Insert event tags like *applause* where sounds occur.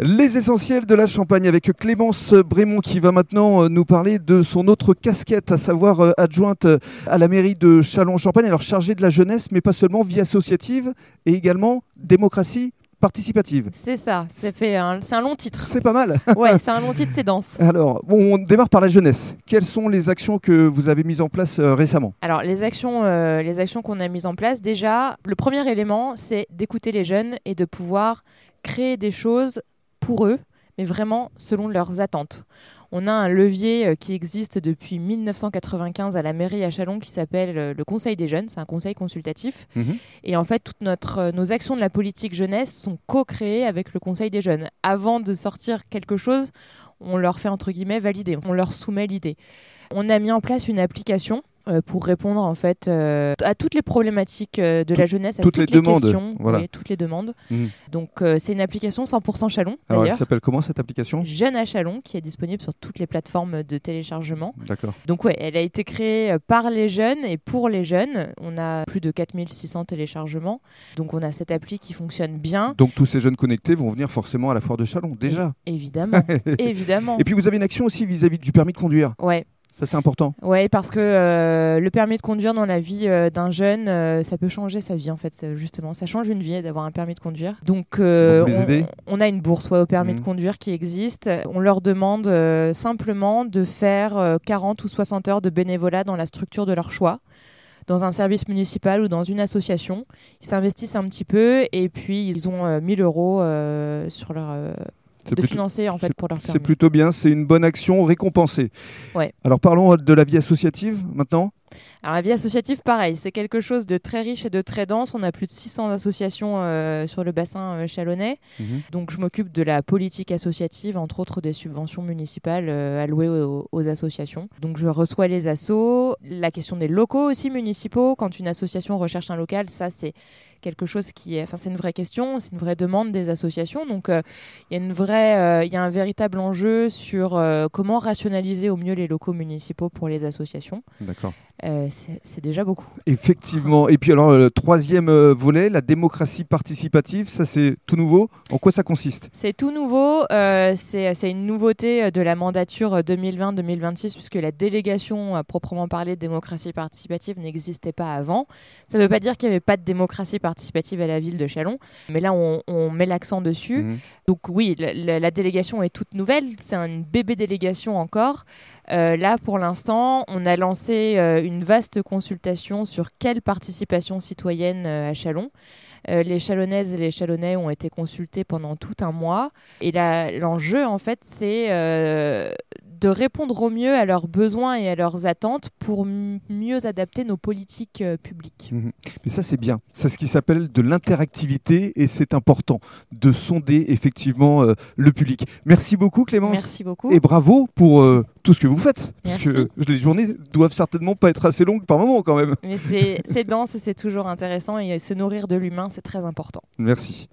Les essentiels de la Champagne avec Clémence Brémond qui va maintenant euh, nous parler de son autre casquette, à savoir euh, adjointe euh, à la mairie de Châlons-Champagne, alors chargée de la jeunesse, mais pas seulement, vie associative et également démocratie participative. C'est ça, c'est fait un, c'est un long titre. C'est pas mal. *laughs* Ouais, c'est un long titre, c'est *laughs* dense. Alors, bon, on démarre par la jeunesse. Quelles sont les actions que vous avez mises en place euh, récemment? Alors les actions, euh, les actions qu'on a mises en place, déjà, le premier élément, c'est d'écouter les jeunes et de pouvoir créer des choses pour eux, mais vraiment selon leurs attentes. On a un levier euh, qui existe depuis 1995 à la mairie à Chalon qui s'appelle euh, le Conseil des jeunes. C'est un conseil consultatif. Mhm. Et en fait, toutes notre, euh, nos actions de la politique jeunesse sont co-créées avec le Conseil des jeunes. Avant de sortir quelque chose, on leur fait entre guillemets valider. On leur soumet l'idée. On a mis en place une application pour répondre en fait euh, à toutes les problématiques euh, de la jeunesse, à toutes toutes, les demandes, questions, voilà. oui, toutes les demandes. Mhm. Donc euh, c'est une application 100% Chalon Alors, elle s'appelle comment cette application? Jeune à Chalon qui est disponible sur toutes les plateformes de téléchargement. D'accord. Donc ouais, elle a été créée euh, par les jeunes et pour les jeunes. On a plus de 4600 téléchargements. Donc on a cette appli qui fonctionne bien. Donc tous ces jeunes connectés vont venir forcément à la foire de Chalon, déjà. Évidemment, *laughs* évidemment. Et puis vous avez une action aussi vis-à-vis du permis de conduire? Ouais, Ça c'est important. ouais, parce que euh, le permis de conduire dans la vie euh, d'un jeune, euh, ça peut changer sa vie en fait. Justement, ça change une vie d'avoir un permis de conduire. Donc, on, a une bourse ouais, au permis de conduire qui existe. On leur demande simplement de faire euh, 40 ou 60 heures de bénévolat dans la structure de leur choix dans un service municipal ou dans une association. Ils s'investissent un petit peu et puis ils ont euh, 1000 euros euh, sur leur, euh, de plutôt- financer en fait pour leur C'est plutôt bien, c'est une bonne action récompensée. Ouais. Alors parlons de la vie associative maintenant. Alors la vie associative, pareil, c'est quelque chose de très riche et de très dense. On a plus de 600 associations euh, sur le bassin euh, chalonnais. Donc je m'occupe de la politique associative, entre autres des subventions municipales euh, allouées aux, aux associations. Donc je reçois les assos, la question des locaux aussi municipaux. Quand une association recherche un local, ça c'est quelque chose qui est, enfin c'est une vraie question, c'est une vraie demande des associations. Donc il y a une vraie, il y a un véritable enjeu sur comment rationaliser au mieux les locaux municipaux pour les associations. D'accord. Euh, c'est déjà beaucoup. Effectivement. Et puis alors le troisième euh, volet, la démocratie participative, ça c'est tout nouveau. En quoi ça consiste? C'est tout nouveau, euh, c'est une nouveauté euh, de la mandature euh, 2020-2026 puisque la délégation à proprement parler de démocratie participative n'existait pas avant. Ça ne veut pas dire qu'il n'y avait pas de démocratie participative à la ville de Chalon, mais là on, on met l'accent dessus. Mhm. Donc oui, la, la- la délégation est toute nouvelle, c'est une bébé délégation encore. Euh, là, pour l'instant, on a lancé euh, une vaste consultation sur quelle participation citoyenne euh, à Chalon. Euh, les Chalonnaises et les Chalonnais ont été consultés pendant tout un mois. Et l'enjeu, en fait, c'est euh, de répondre au mieux à leurs besoins et à leurs attentes pour mieux adapter nos politiques euh, publiques. Mais ça c'est bien. C'est ce qui s'appelle de l'interactivité et c'est important de sonder effectivement euh, le public. Merci beaucoup Clémence. Merci beaucoup. Et bravo pour euh, tout ce que vous faites. Parce que les journées doivent certainement pas être assez longues par moment quand même. Mais c'est dense et c'est toujours intéressant et se nourrir de l'humain, c'est très important. Merci.